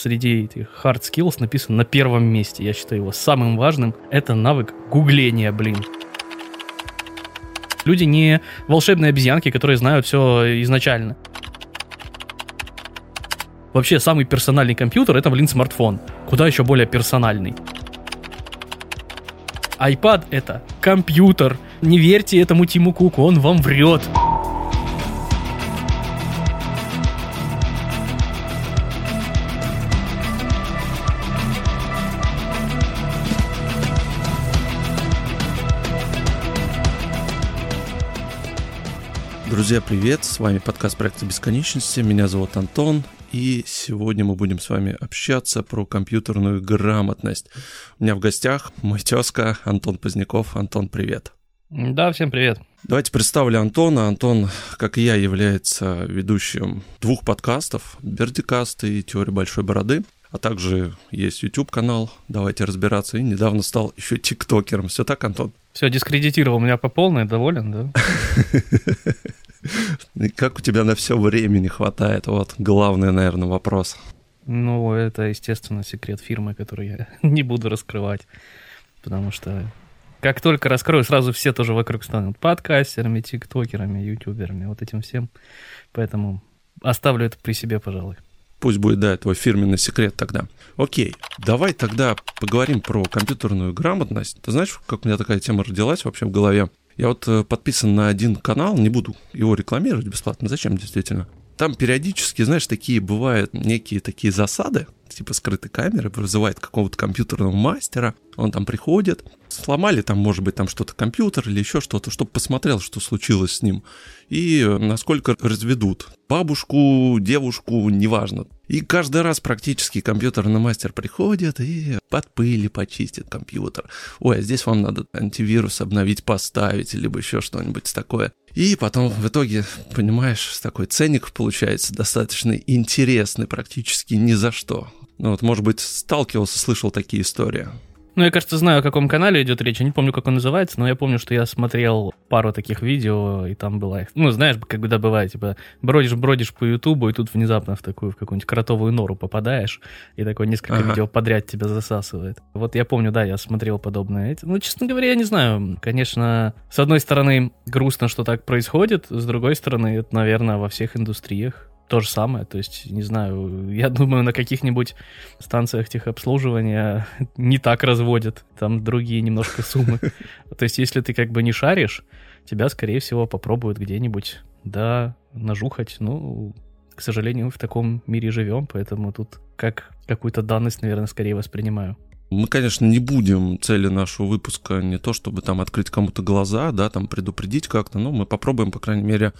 среди этих hard skills написан на первом месте. Я считаю его самым важным. Это навык гугления, блин. Люди не волшебные обезьянки, которые знают все изначально. Вообще, самый персональный компьютер это, блин, смартфон. Куда еще более персональный. iPad это компьютер. Не верьте этому Тиму Куку, он вам врет. Друзья, привет! С вами подкаст проекта Бесконечности. Меня зовут Антон, и сегодня мы будем с вами общаться про компьютерную грамотность. У меня в гостях мой тезка Антон Поздняков. Антон, привет! Да, всем привет. Давайте представлю Антона. Антон, как и я, является ведущим двух подкастов «Бердикаст» и «Теория большой бороды». А также есть YouTube-канал «Давайте разбираться». И недавно стал еще тиктокером. Все так, Антон? Все, дискредитировал меня по полной, доволен, да? Как у тебя на все времени хватает? Вот главный, наверное, вопрос. Ну, это, естественно, секрет фирмы, который я не буду раскрывать. Потому что как только раскрою, сразу все тоже вокруг станут подкастерами, тиктокерами, ютуберами, вот этим всем. Поэтому оставлю это при себе, пожалуй. Пусть будет, да, твой фирменный секрет тогда. Окей, давай тогда поговорим про компьютерную грамотность. Ты знаешь, как у меня такая тема родилась вообще в голове? Я вот э, подписан на один канал, не буду его рекламировать бесплатно. Зачем, действительно? Там периодически, знаешь, такие бывают некие такие засады, типа скрытой камеры, вызывает какого-то компьютерного мастера, он там приходит, сломали там, может быть, там что-то компьютер или еще что-то, чтобы посмотрел, что случилось с ним, и насколько разведут бабушку, девушку, неважно. И каждый раз практически компьютерный мастер приходит и под пыли почистит компьютер. Ой, а здесь вам надо антивирус обновить, поставить, либо еще что-нибудь такое. И потом в итоге, понимаешь, такой ценник получается достаточно интересный, практически ни за что. Ну вот, может быть, сталкивался, слышал такие истории. Ну, я, кажется, знаю, о каком канале идет речь. Я не помню, как он называется, но я помню, что я смотрел пару таких видео, и там была... Ну, знаешь, когда бывает, типа, бродишь-бродишь по Ютубу, и тут внезапно в такую, в какую-нибудь кротовую нору попадаешь, и такое несколько ага. видео подряд тебя засасывает. Вот я помню, да, я смотрел подобное. Ну, честно говоря, я не знаю. Конечно, с одной стороны, грустно, что так происходит, с другой стороны, это, наверное, во всех индустриях то же самое. То есть, не знаю, я думаю, на каких-нибудь станциях техобслуживания не так разводят. Там другие немножко суммы. То есть, если ты как бы не шаришь, тебя, скорее всего, попробуют где-нибудь, да, нажухать. Ну, к сожалению, мы в таком мире живем, поэтому тут как какую-то данность, наверное, скорее воспринимаю. Мы, конечно, не будем цели нашего выпуска не то, чтобы там открыть кому-то глаза, да, там предупредить как-то, но мы попробуем, по крайней мере,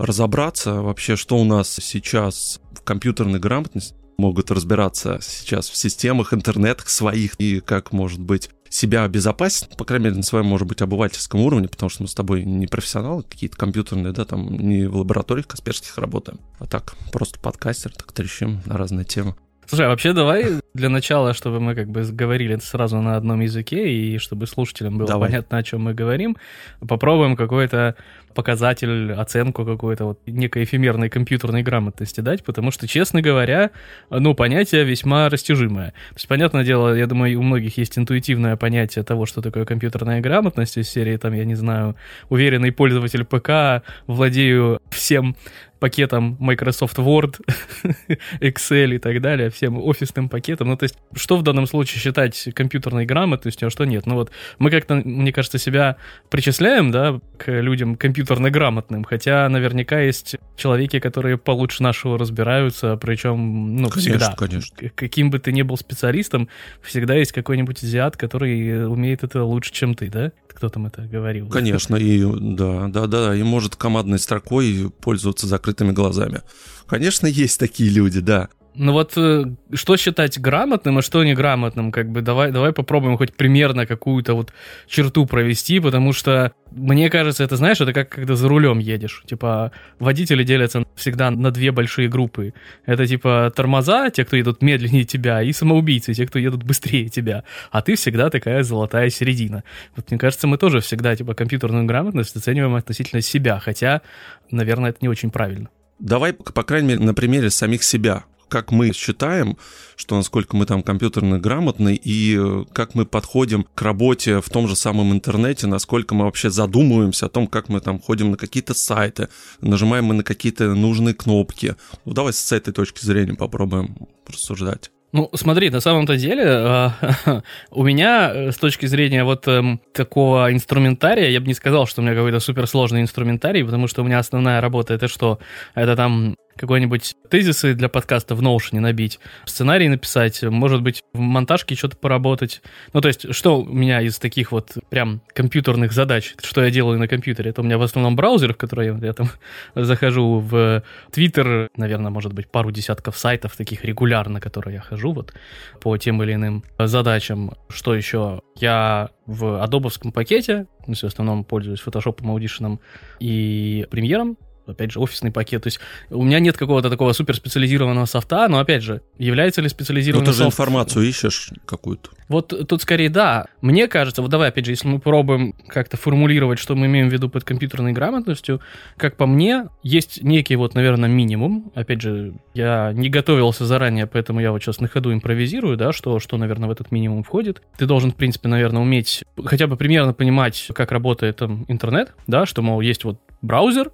разобраться вообще, что у нас сейчас в компьютерной грамотности, могут разбираться сейчас в системах, интернетах своих и как, может быть, себя обезопасить, по крайней мере, на своем, может быть, обывательском уровне, потому что мы с тобой не профессионалы какие-то компьютерные, да, там не в лабораториях Касперских работаем, а так просто подкастер, так трещим на разные темы. Слушай, а вообще давай для начала, чтобы мы как бы говорили сразу на одном языке, и чтобы слушателям было давай. понятно, о чем мы говорим, попробуем какой-то показатель, оценку какую-то вот некой эфемерной компьютерной грамотности дать, потому что, честно говоря, ну, понятие весьма растяжимое. То есть, понятное дело, я думаю, у многих есть интуитивное понятие того, что такое компьютерная грамотность из серии, там, я не знаю, уверенный пользователь ПК, владею всем пакетом Microsoft Word, Excel и так далее, всем офисным пакетом. Ну, то есть, что в данном случае считать компьютерной грамотностью, а что нет? Ну, вот мы как-то, мне кажется, себя причисляем, да, к людям компьютерно грамотным, хотя наверняка есть человеки, которые получше нашего разбираются, причем, ну, конечно, всегда. Конечно. Каким бы ты ни был специалистом, всегда есть какой-нибудь азиат, который умеет это лучше, чем ты, да? Кто там это говорил? Конечно, и да, да, да, и может командной строкой пользоваться закрытыми глазами. Конечно, есть такие люди, да. Ну вот э, что считать грамотным, а что неграмотным, как бы давай, давай попробуем хоть примерно какую-то вот черту провести, потому что мне кажется, это знаешь, это как когда за рулем едешь. Типа водители делятся всегда на две большие группы. Это типа тормоза, те, кто едут медленнее тебя, и самоубийцы, те, кто едут быстрее тебя. А ты всегда такая золотая середина. Вот мне кажется, мы тоже всегда типа компьютерную грамотность оцениваем относительно себя, хотя, наверное, это не очень правильно. Давай, по крайней мере, на примере самих себя как мы считаем, что насколько мы там компьютерно грамотны, и э, как мы подходим к работе в том же самом интернете, насколько мы вообще задумываемся о том, как мы там ходим на какие-то сайты, нажимаем мы на какие-то нужные кнопки. Ну, давай с этой точки зрения попробуем рассуждать. Ну, смотри, на самом-то деле э, у меня э, с точки зрения вот э, такого инструментария, я бы не сказал, что у меня какой-то суперсложный инструментарий, потому что у меня основная работа это что? Это там какой-нибудь тезисы для подкаста в Notion набить, сценарий написать, может быть, в монтажке что-то поработать. Ну, то есть, что у меня из таких вот прям компьютерных задач, что я делаю на компьютере, это у меня в основном браузер, в который я, я там захожу в Twitter, наверное, может быть, пару десятков сайтов таких регулярно, которые я хожу вот по тем или иным задачам. Что еще? Я в адобовском пакете, в основном пользуюсь Photoshop, Audition и премьером, опять же, офисный пакет. То есть у меня нет какого-то такого суперспециализированного софта, но, опять же, является ли специализированный Ну, ты же софт... информацию ищешь какую-то. Вот тут скорее да. Мне кажется, вот давай, опять же, если мы пробуем как-то формулировать, что мы имеем в виду под компьютерной грамотностью, как по мне, есть некий вот, наверное, минимум. Опять же, я не готовился заранее, поэтому я вот сейчас на ходу импровизирую, да, что, что, наверное, в этот минимум входит. Ты должен, в принципе, наверное, уметь хотя бы примерно понимать, как работает там интернет, да, что, мол, есть вот браузер,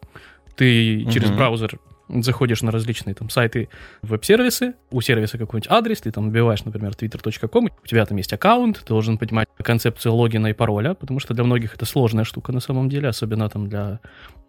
ты угу. через браузер заходишь на различные там сайты, веб-сервисы, у сервиса какой-нибудь адрес, ты там вбиваешь, например, twitter.com, у тебя там есть аккаунт, ты должен понимать концепцию логина и пароля, потому что для многих это сложная штука на самом деле, особенно там для...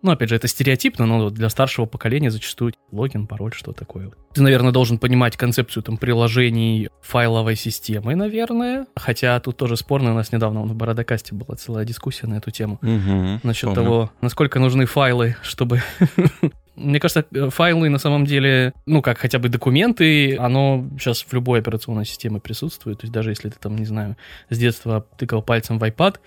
Ну, опять же, это стереотипно, но для старшего поколения зачастую логин, пароль, что такое. Ты, наверное, должен понимать концепцию там приложений файловой системы, наверное, хотя тут тоже спорно, у нас недавно в Бородокасте была целая дискуссия на эту тему, угу, насчет помню. того, насколько нужны файлы, чтобы Мне кажется, э, файлы на самом деле, ну, как хотя бы документы, оно сейчас в любой операционной системе присутствует. То есть даже если ты там, не знаю, с детства тыкал пальцем в iPad,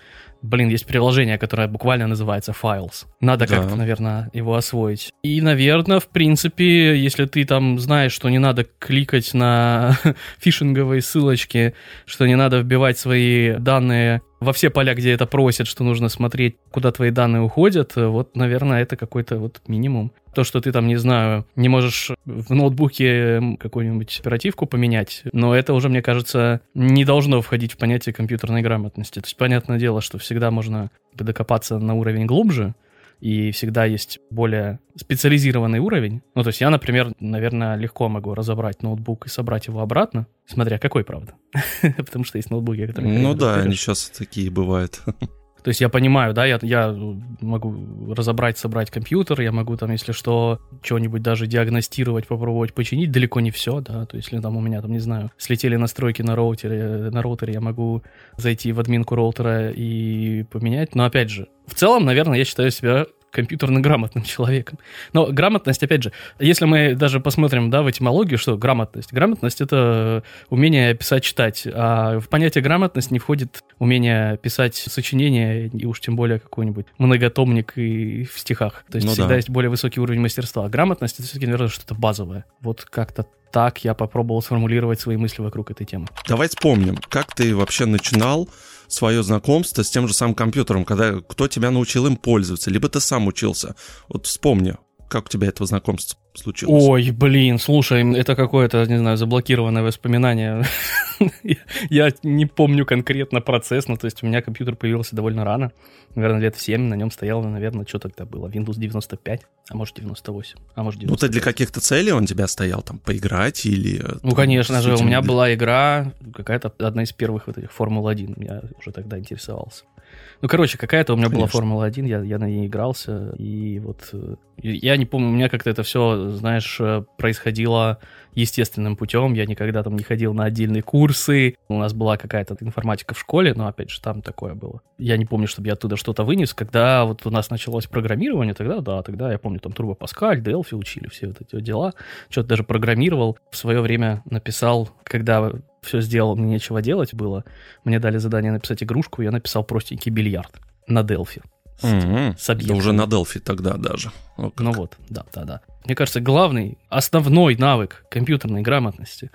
блин, есть приложение, которое буквально называется Files. Надо да. как-то, наверное, его освоить. И, наверное, в принципе, если ты там знаешь, что не надо кликать на фишинговые ссылочки, что не надо вбивать свои данные во все поля, где это просят, что нужно смотреть, куда твои данные уходят, вот, наверное, это какой-то вот минимум. То, что ты там, не знаю, не можешь в ноутбуке какую-нибудь оперативку поменять, но это уже, мне кажется, не должно входить в понятие компьютерной грамотности. То есть, понятное дело, что всегда можно докопаться на уровень глубже, и всегда есть более специализированный уровень. Ну, то есть я, например, наверное, легко могу разобрать ноутбук и собрать его обратно, смотря какой, правда. Потому что есть ноутбуки, которые... Ну да, они сейчас такие бывают. То есть я понимаю, да, я, я могу разобрать, собрать компьютер, я могу там, если что, что-нибудь даже диагностировать, попробовать починить, далеко не все, да, то есть если там у меня, там, не знаю, слетели настройки на роутере, на роутере я могу зайти в админку роутера и поменять, но опять же, в целом, наверное, я считаю себя компьютерно грамотным человеком. Но грамотность, опять же, если мы даже посмотрим да, в этимологию, что грамотность? Грамотность — это умение писать, читать. А в понятие грамотность не входит умение писать сочинение, и уж тем более какой-нибудь многотомник и в стихах. То есть ну всегда да. есть более высокий уровень мастерства. А грамотность — это все-таки, наверное, что-то базовое. Вот как-то так я попробовал сформулировать свои мысли вокруг этой темы. Давай вспомним, как ты вообще начинал свое знакомство с тем же самым компьютером, когда кто тебя научил им пользоваться, либо ты сам учился. Вот вспомни, как у тебя этого знакомства случилось? Ой, блин, слушай, это какое-то, не знаю, заблокированное воспоминание. Я не помню конкретно процесс, но то есть у меня компьютер появился довольно рано, наверное, лет в 7, на нем стоял, наверное, что тогда было, Windows 95, а может 98, а может 95. Ну, ты для каких-то целей он тебя стоял, там, поиграть или... Э, ну, конечно же, у меня была игра, какая-то одна из первых вот этих Формул-1, я уже тогда интересовался. Ну, короче, какая-то у меня Конечно. была Формула-1, я, я на ней игрался, и вот э, я не помню, у меня как-то это все, знаешь, э, происходило естественным путем, я никогда там не ходил на отдельные курсы, у нас была какая-то информатика в школе, но, опять же, там такое было. Я не помню, чтобы я оттуда что-то вынес, когда вот у нас началось программирование, тогда, да, тогда я помню, там Turbo Pascal, Delphi учили, все вот эти дела, что-то даже программировал, в свое время написал, когда все сделал, мне нечего делать было. Мне дали задание написать игрушку, я написал простенький бильярд на Delphi. С, mm-hmm. с да уже на Delphi тогда даже. О, ну вот, да, да, да. Мне кажется, главный, основной навык компьютерной грамотности,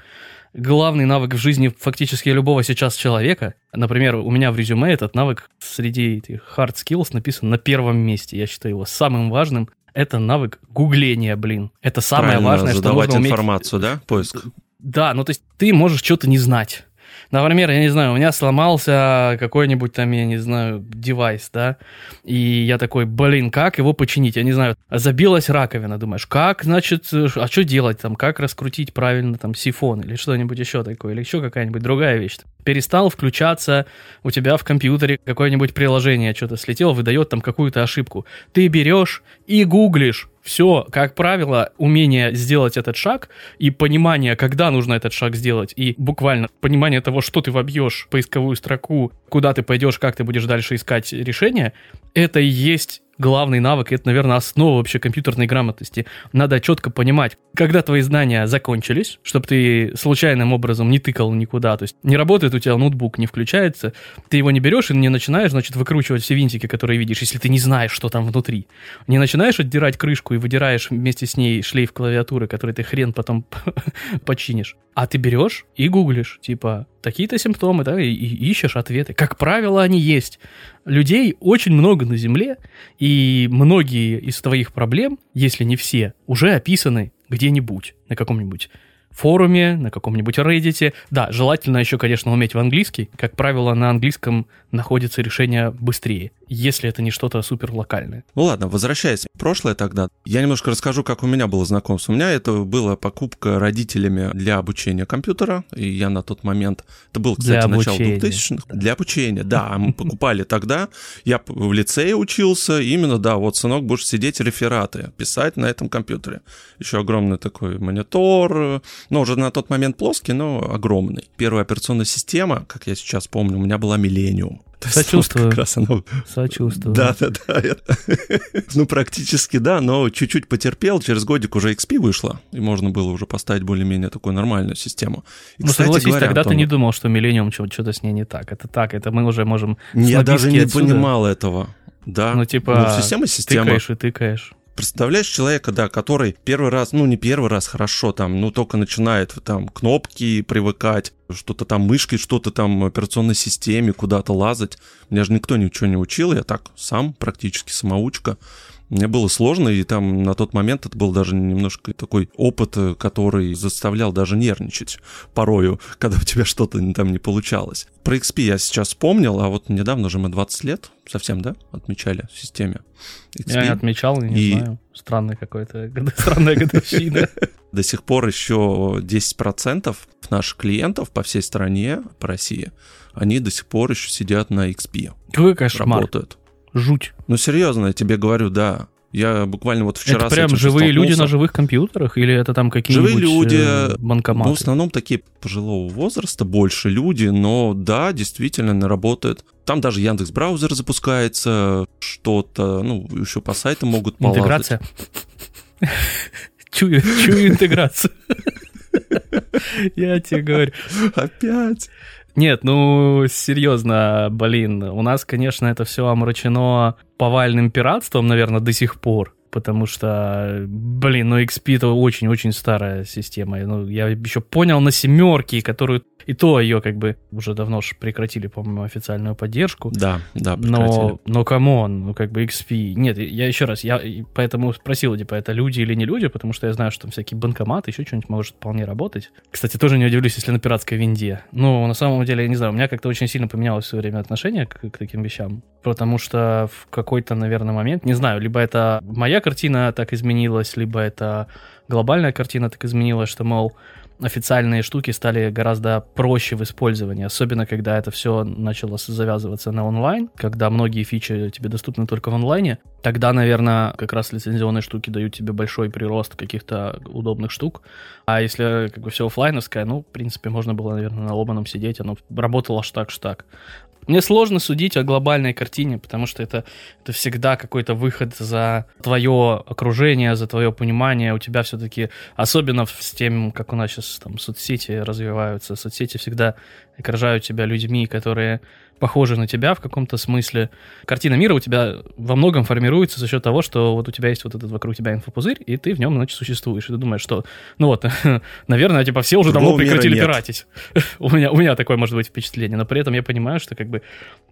главный навык в жизни фактически любого сейчас человека, например, у меня в резюме этот навык среди этих hard skills написан на первом месте. Я считаю его самым важным это навык гугления, блин. Это самое Правильно важное, что нужно уметь. информацию, да? Поиск. Да, ну то есть ты можешь что-то не знать. Например, я не знаю, у меня сломался какой-нибудь там, я не знаю, девайс, да, и я такой, блин, как его починить? Я не знаю, забилась раковина, думаешь, как, значит, а что делать там, как раскрутить правильно там сифон или что-нибудь еще такое, или еще какая-нибудь другая вещь. Перестал включаться у тебя в компьютере какое-нибудь приложение, что-то слетело, выдает там какую-то ошибку. Ты берешь и гуглишь, все, как правило, умение сделать этот шаг и понимание, когда нужно этот шаг сделать, и буквально понимание того, что ты вобьешь поисковую строку, куда ты пойдешь, как ты будешь дальше искать решение, это и есть главный навык, это, наверное, основа вообще компьютерной грамотности. Надо четко понимать, когда твои знания закончились, чтобы ты случайным образом не тыкал никуда, то есть не работает у тебя ноутбук, не включается, ты его не берешь и не начинаешь, значит, выкручивать все винтики, которые видишь, если ты не знаешь, что там внутри. Не начинаешь отдирать крышку и выдираешь вместе с ней шлейф клавиатуры, который ты хрен потом починишь. А ты берешь и гуглишь, типа, такие-то симптомы, да, и, и ищешь ответы. Как правило, они есть. Людей очень много на Земле, и многие из твоих проблем, если не все, уже описаны где-нибудь, на каком-нибудь форуме, на каком-нибудь Reddit. Да, желательно еще, конечно, уметь в английский. Как правило, на английском находится решение быстрее, если это не что-то супер локальное. Ну ладно, возвращаясь в прошлое тогда, я немножко расскажу, как у меня было знакомство. У меня это была покупка родителями для обучения компьютера, и я на тот момент, это был, кстати, Для начало обучения. 2000-х, для обучения, да, мы покупали тогда, я в лицее учился, именно, да, вот, сынок, будешь сидеть рефераты, писать на этом компьютере. Еще огромный такой монитор, ну, уже на тот момент плоский, но огромный. Первая операционная система, как я сейчас помню, у меня была Millennium. То есть вот Сочувствую. Как раз она Сочувствую. да, да, да. Ну, практически да, но чуть-чуть потерпел. Через годик уже XP вышло, и можно было уже поставить более-менее такую нормальную систему. И, Ну, кстати согласись, говоря, тогда ты не думал, что Миллениум что-то с ней не так. Это так, это мы уже можем... Я даже не отсюда. понимал этого. Да. Ну, типа, Ну, система система. Тыкаешь и тыкаешь. Представляешь человека, да, который первый раз, ну не первый раз, хорошо, там, ну только начинает там кнопки привыкать, что-то там мышкой, что-то там операционной системе, куда-то лазать. Меня же никто ничего не учил, я так сам, практически самоучка. Мне было сложно, и там на тот момент это был даже немножко такой опыт, э, который заставлял даже нервничать порою, когда у тебя что-то там не получалось. Про XP я сейчас вспомнил, а вот недавно же мы 20 лет совсем, да, отмечали в системе XP. Я не отмечал, не И- знаю. Странная какой-то, странная годовщина. До сих пор еще 10% наших клиентов по всей стране, по России, они до сих пор еще сидят на XP, Какой кошмар. работают. Жуть. Ну, серьезно, я тебе говорю, да. Я буквально вот вчера это прям живые люди на живых компьютерах? Или это там какие-нибудь Живые люди, э, Ну, в банкоматы? основном такие пожилого возраста, больше люди, но да, действительно, работает. Там даже Яндекс браузер запускается, что-то, ну, еще по сайтам могут полазать. Интеграция. Чую, чую интеграцию. Я тебе говорю. Опять. Нет, ну, серьезно, блин, у нас, конечно, это все омрачено повальным пиратством, наверное, до сих пор. Потому что, блин, ну XP это очень-очень старая система. Ну, я еще понял на семерке, которую и то ее как бы уже давно ж прекратили, по-моему, официальную поддержку. Да, да, прекратили. Но, но come on, ну как бы XP. Нет, я еще раз, я поэтому спросил, типа, это люди или не люди, потому что я знаю, что там всякие банкоматы, еще что-нибудь может вполне работать. Кстати, тоже не удивлюсь, если на пиратской винде. Ну, на самом деле, я не знаю, у меня как-то очень сильно поменялось в свое время отношение к, к таким вещам. Потому что в какой-то, наверное, момент, не знаю, либо это моя картина так изменилась, либо это глобальная картина так изменилась, что, мол, официальные штуки стали гораздо проще в использовании, особенно когда это все начало завязываться на онлайн, когда многие фичи тебе доступны только в онлайне, тогда, наверное, как раз лицензионные штуки дают тебе большой прирост каких-то удобных штук, а если как бы все оффлайновское, ну, в принципе, можно было, наверное, на ломаном сидеть, оно работало аж так, ж так. Мне сложно судить о глобальной картине, потому что это, это всегда какой-то выход за твое окружение, за твое понимание. У тебя все-таки, особенно с тем, как у нас сейчас там соцсети развиваются, соцсети всегда окружают тебя людьми, которые похожи на тебя в каком-то смысле. Картина мира у тебя во многом формируется за счет того, что вот у тебя есть вот этот вокруг тебя инфопузырь, и ты в нем, значит, существуешь. И ты думаешь, что, ну вот, наверное, типа все уже давно прекратили пиратить. у, меня, у меня такое может быть впечатление, но при этом я понимаю, что как бы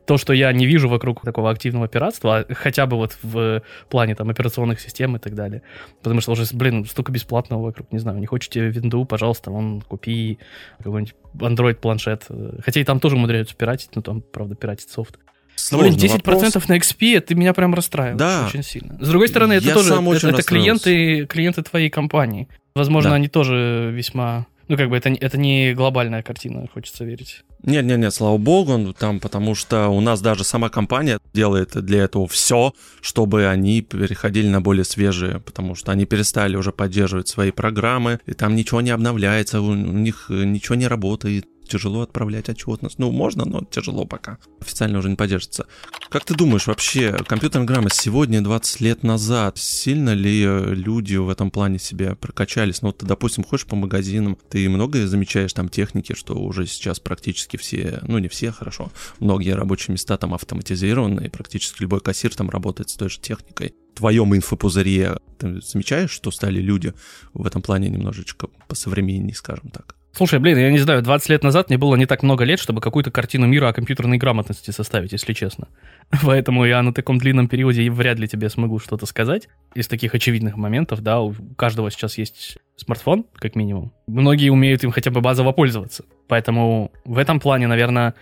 то, что я не вижу вокруг такого активного пиратства, а хотя бы вот в плане там операционных систем и так далее. Потому что уже, блин, столько бесплатного вокруг, не знаю, не хочете винду, пожалуйста, вон, купи какой-нибудь Android-планшет. Хотя и там тоже умудряются пиратить, но там, правда, пиратить софт. Сложный ну, блин, 10% вопрос. на XP, это меня прям расстраивает да. очень сильно. С другой стороны, это я тоже это, это клиенты, клиенты твоей компании. Возможно, да. они тоже весьма ну, как бы это, это не глобальная картина, хочется верить. Нет, нет, нет, слава богу, там, потому что у нас даже сама компания делает для этого все, чтобы они переходили на более свежие, потому что они перестали уже поддерживать свои программы, и там ничего не обновляется, у них ничего не работает, тяжело отправлять отчетность. Ну, можно, но тяжело пока. Официально уже не поддержится. Как ты думаешь, вообще, компьютерная грамма сегодня, 20 лет назад, сильно ли э, люди в этом плане себе прокачались? Ну, вот ты, допустим, ходишь по магазинам, ты многое замечаешь там техники, что уже сейчас практически все, ну, не все, хорошо, многие рабочие места там автоматизированы, и практически любой кассир там работает с той же техникой в твоем инфопузыре ты замечаешь, что стали люди в этом плане немножечко посовременнее, скажем так? Слушай, блин, я не знаю, 20 лет назад мне было не так много лет, чтобы какую-то картину мира о компьютерной грамотности составить, если честно. Поэтому я на таком длинном периоде вряд ли тебе смогу что-то сказать. Из таких очевидных моментов, да, у каждого сейчас есть смартфон, как минимум. Многие умеют им хотя бы базово пользоваться. Поэтому в этом плане, наверное,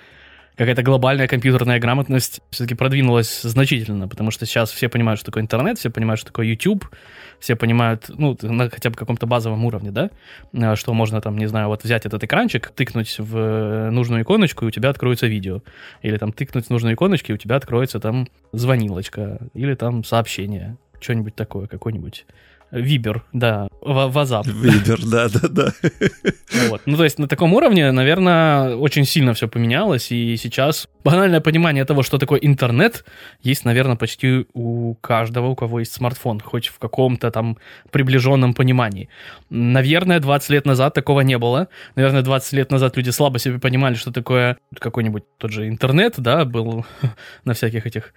какая-то глобальная компьютерная грамотность все-таки продвинулась значительно, потому что сейчас все понимают, что такое интернет, все понимают, что такое YouTube, все понимают, ну, на хотя бы каком-то базовом уровне, да, э, что можно там, не знаю, вот взять этот экранчик, тыкнуть в э, нужную иконочку, и у тебя откроется видео. Или там тыкнуть в нужную иконочку, и у тебя откроется там звонилочка, или там сообщение, что-нибудь такое, какой-нибудь Вибер, да, Вазап. Вибер, да, да, да. Вот. Ну, то есть на таком уровне, наверное, очень сильно все поменялось, и сейчас банальное понимание того, что такое интернет, есть, наверное, почти у каждого, у кого есть смартфон, хоть в каком-то там приближенном понимании. Наверное, 20 лет назад такого не было. Наверное, 20 лет назад люди слабо себе понимали, что такое какой-нибудь тот же интернет, да, был на всяких этих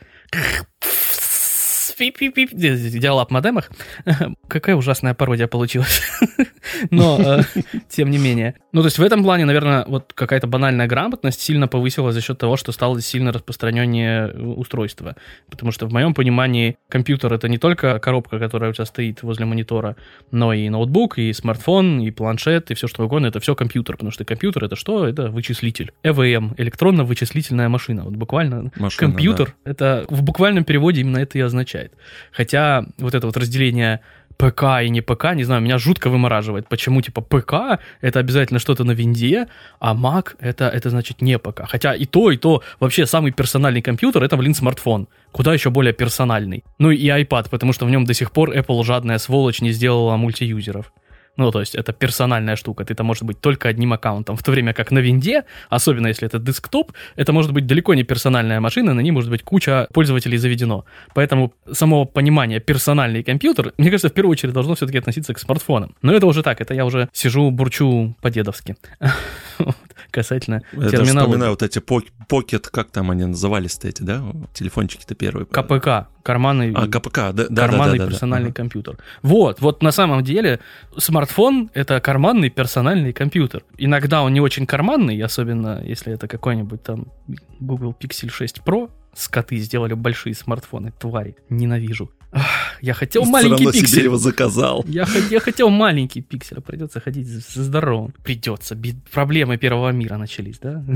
диалап модемах. Какая ужасная пародия получилась. Но, э, тем не менее. Ну, то есть в этом плане, наверное, вот какая-то банальная грамотность сильно повысилась за счет того, что стало сильно распространение устройства. Потому что в моем понимании компьютер это не только коробка, которая у тебя стоит возле монитора, но и ноутбук, и смартфон, и планшет, и все что угодно. Это все компьютер. Потому что компьютер это что? Это вычислитель. ЭВМ, электронно-вычислительная машина. Вот буквально машина, компьютер, да. это в буквальном переводе именно это и означает. Хотя вот это вот разделение ПК и не ПК, не знаю, меня жутко вымораживает. Почему, типа, ПК — это обязательно что-то на винде, а Mac — это, это значит не ПК. Хотя и то, и то, вообще самый персональный компьютер — это, блин, смартфон. Куда еще более персональный. Ну и iPad, потому что в нем до сих пор Apple жадная сволочь не сделала мультиюзеров. Ну, то есть это персональная штука. Ты там может быть только одним аккаунтом. В то время как на винде, особенно если это десктоп, это может быть далеко не персональная машина, на ней может быть куча пользователей заведено. Поэтому само понимание персональный компьютер, мне кажется, в первую очередь должно все-таки относиться к смартфонам. Но это уже так, это я уже сижу, бурчу по-дедовски. Касательно Я терминала. вспоминаю вот эти покет, как там они назывались-то эти, да? Телефончики-то первые. КПК, карманный, а, КПК, да, карманный да, да, персональный да, компьютер. Вот, вот на самом деле смартфон — это карманный персональный компьютер. Иногда он не очень карманный, особенно если это какой-нибудь там Google Pixel 6 Pro, скоты сделали большие смартфоны, твари, ненавижу. Я хотел Все маленький пиксель. его заказал. Я, я хотел маленький пиксель, а придется ходить за здоровым. Придется. Проблемы первого мира начались, да?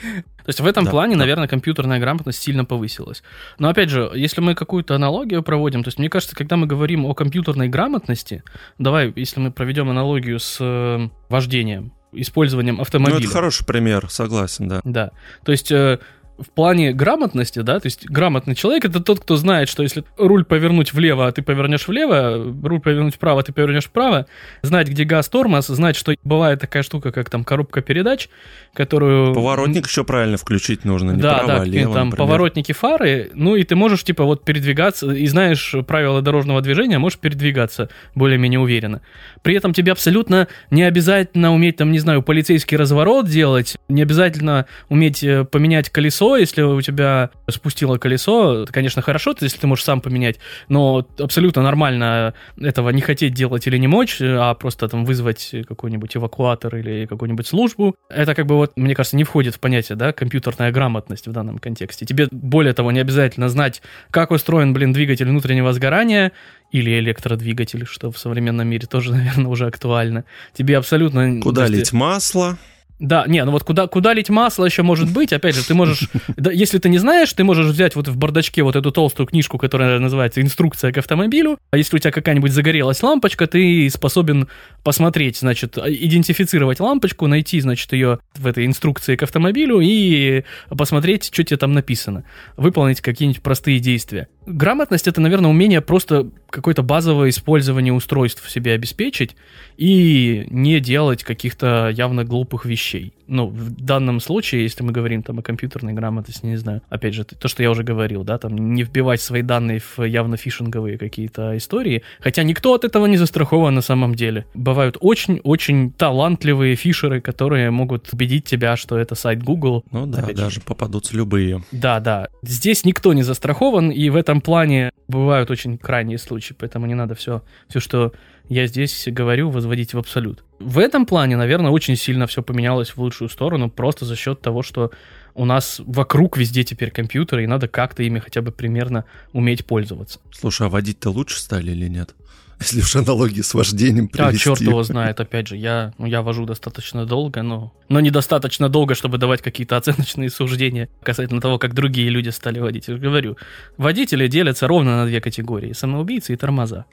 То есть в этом да, плане, да. наверное, компьютерная грамотность сильно повысилась. Но опять же, если мы какую-то аналогию проводим, то есть мне кажется, когда мы говорим о компьютерной грамотности, давай, если мы проведем аналогию с э, вождением, использованием автомобиля. Ну, это хороший пример, согласен, да. Да. То есть э, в плане грамотности, да, то есть грамотный человек это тот, кто знает, что если руль повернуть влево, а ты повернешь влево, руль повернуть вправо, а ты повернешь вправо, знать, где газ, тормоз, знать, что бывает такая штука, как там коробка передач, которую... Поворотник еще правильно включить нужно, не да, право, да, а лево, там например. поворотники фары, ну и ты можешь типа вот передвигаться, и знаешь правила дорожного движения, можешь передвигаться более-менее уверенно. При этом тебе абсолютно не обязательно уметь там, не знаю, полицейский разворот делать, не обязательно уметь э, поменять колесо, если у тебя спустило колесо, это, конечно, хорошо, если ты можешь сам поменять, но абсолютно нормально этого не хотеть делать или не мочь, а просто там вызвать какой-нибудь эвакуатор или какую-нибудь службу. Это как бы вот, мне кажется, не входит в понятие, да, компьютерная грамотность в данном контексте. Тебе, более того, не обязательно знать, как устроен, блин, двигатель внутреннего сгорания, или электродвигатель, что в современном мире тоже, наверное, уже актуально. Тебе абсолютно... Куда лить масло? Да, не, ну вот куда, куда лить масло еще может быть, опять же, ты можешь, да, если ты не знаешь, ты можешь взять вот в бардачке вот эту толстую книжку, которая называется «Инструкция к автомобилю», а если у тебя какая-нибудь загорелась лампочка, ты способен посмотреть, значит, идентифицировать лампочку, найти, значит, ее в этой инструкции к автомобилю и посмотреть, что тебе там написано, выполнить какие-нибудь простые действия. Грамотность — это, наверное, умение просто какое-то базовое использование устройств себе обеспечить и не делать каких-то явно глупых вещей. Ну, в данном случае, если мы говорим там о компьютерной грамотности, не знаю, опять же, то, что я уже говорил, да, там не вбивать свои данные в явно фишинговые какие-то истории, хотя никто от этого не застрахован на самом деле. Бывают очень-очень талантливые фишеры, которые могут убедить тебя, что это сайт Google. Ну да, даже же. попадутся любые. Да, да. Здесь никто не застрахован, и в этом плане бывают очень крайние случаи, поэтому не надо все, все, что я здесь говорю, возводить в абсолют. В этом плане, наверное, очень сильно все поменялось в лучшую сторону, просто за счет того, что у нас вокруг везде теперь компьютеры, и надо как-то ими хотя бы примерно уметь пользоваться. Слушай, а водить-то лучше стали или нет? Если уж аналогии с вождением привести. Да, черт его знает, опять же, я, ну, я вожу достаточно долго, но, но недостаточно долго, чтобы давать какие-то оценочные суждения касательно того, как другие люди стали водить. Я говорю, водители делятся ровно на две категории, самоубийцы и тормоза.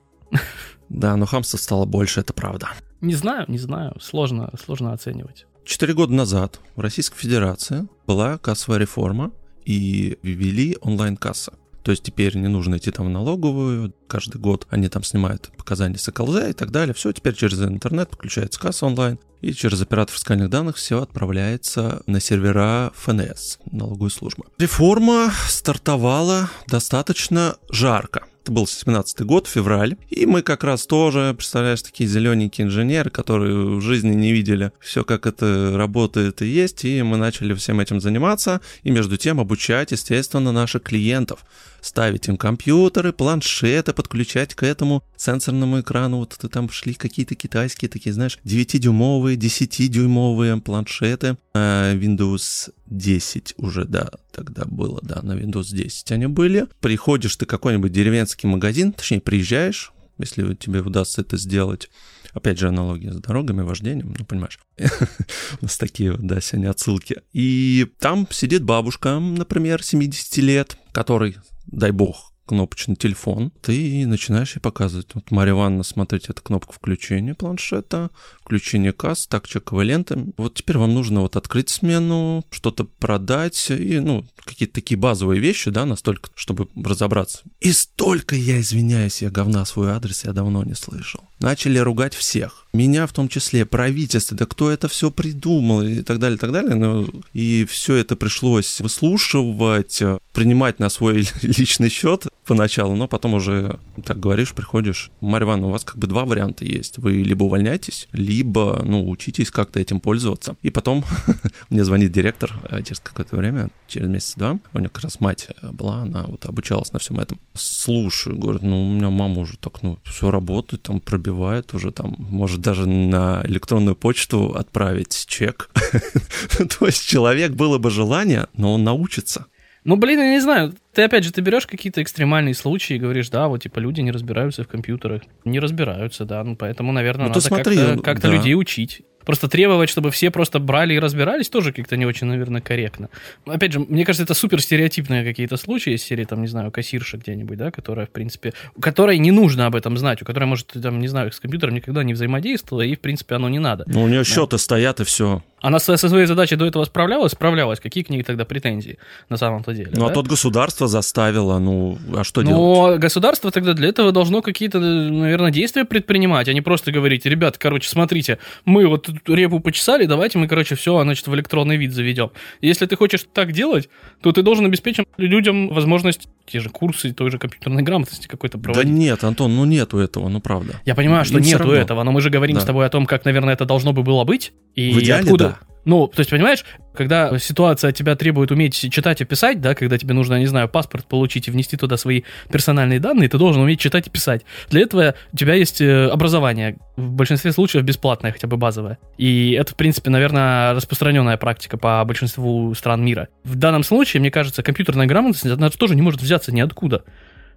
Да, но хамства стало больше, это правда. Не знаю, не знаю, сложно, сложно оценивать. Четыре года назад в Российской Федерации была кассовая реформа и ввели онлайн-касса. То есть теперь не нужно идти там в налоговую, каждый год они там снимают показания с ЭКЛЗ и так далее. Все, теперь через интернет подключается касса онлайн, и через оператор фискальных данных все отправляется на сервера ФНС, налоговой службы. Реформа стартовала достаточно жарко. Это был 17 год, февраль. И мы как раз тоже, представляешь, такие зелененькие инженеры, которые в жизни не видели все, как это работает и есть. И мы начали всем этим заниматься. И между тем обучать, естественно, наших клиентов ставить им компьютеры, планшеты, подключать к этому сенсорному экрану. Вот там шли какие-то китайские такие, знаешь, 9-дюймовые, 10-дюймовые планшеты. А Windows 10 уже, да, тогда было, да, на Windows 10 они были. Приходишь ты какой-нибудь деревенский магазин, точнее, приезжаешь, если тебе удастся это сделать. Опять же, аналогия с дорогами, вождением, ну, понимаешь. У нас такие да, сегодня отсылки. И там сидит бабушка, например, 70 лет, который дай бог, кнопочный телефон, ты начинаешь ей показывать. Вот Марья Ивановна, смотрите, это кнопка включения планшета, включение касс, так, чековая лента. Вот теперь вам нужно вот открыть смену, что-то продать, и, ну, какие-то такие базовые вещи, да, настолько, чтобы разобраться. И столько, я извиняюсь, я говна свой адрес я давно не слышал. Начали ругать всех. Меня в том числе, правительство, да кто это все придумал и так далее, и так далее. Ну, и все это пришлось выслушивать, принимать на свой личный счет поначалу, но потом уже, так говоришь, приходишь. Марья Ивановна, у вас как бы два варианта есть. Вы либо увольняетесь, либо, ну, учитесь как-то этим пользоваться. И потом мне звонит директор э, через какое-то время, через месяц-два. У нее как раз мать была, она вот обучалась на всем этом. Слушаю, говорит, ну, у меня мама уже так, ну, все работает, там пробивает уже, там, может даже на электронную почту отправить чек. То есть человек было бы желание, но он научится. Ну, блин, я не знаю. Ты, опять же, ты берешь какие-то экстремальные случаи и говоришь, да, вот, типа, люди не разбираются в компьютерах. Не разбираются, да, ну, поэтому, наверное, ну, надо смотри, как-то, как-то да. людей учить. Просто требовать, чтобы все просто брали и разбирались, тоже как-то не очень, наверное, корректно. Опять же, мне кажется, это супер стереотипные какие-то случаи из серии, там, не знаю, кассирша где-нибудь, да, которая, в принципе, у которой не нужно об этом знать, у которой, может, там, не знаю, с компьютером никогда не взаимодействовала, и, в принципе, оно не надо. Ну, у нее да. счеты стоят, и все. Она со, своей задачей до этого справлялась? Справлялась. Какие к ней тогда претензии на самом-то деле? Ну, да? а тут государство заставило, ну, а что Но делать? государство тогда для этого должно какие-то, наверное, действия предпринимать, а не просто говорить, ребят, короче, смотрите, мы вот тут репу почесали, давайте мы, короче, все, значит, в электронный вид заведем. Если ты хочешь так делать, то ты должен обеспечить людям возможность те же курсы той же компьютерной грамотности какой-то проводить. Да нет, Антон, ну нету этого, ну правда. Я понимаю, что Им нету этого, но мы же говорим Да. с тобой о том, как, наверное, это должно бы было быть. И В идеале, откуда... да. Ну, то есть, понимаешь, когда ситуация тебя требует уметь читать и писать, да, когда тебе нужно, не знаю, паспорт получить и внести туда свои персональные данные, ты должен уметь читать и писать. Для этого у тебя есть э, образование, в большинстве случаев бесплатное, хотя бы базовое. И это, в принципе, наверное, распространенная практика по большинству стран мира. В данном случае, мне кажется, компьютерная грамотность, она тоже не может взяться ниоткуда.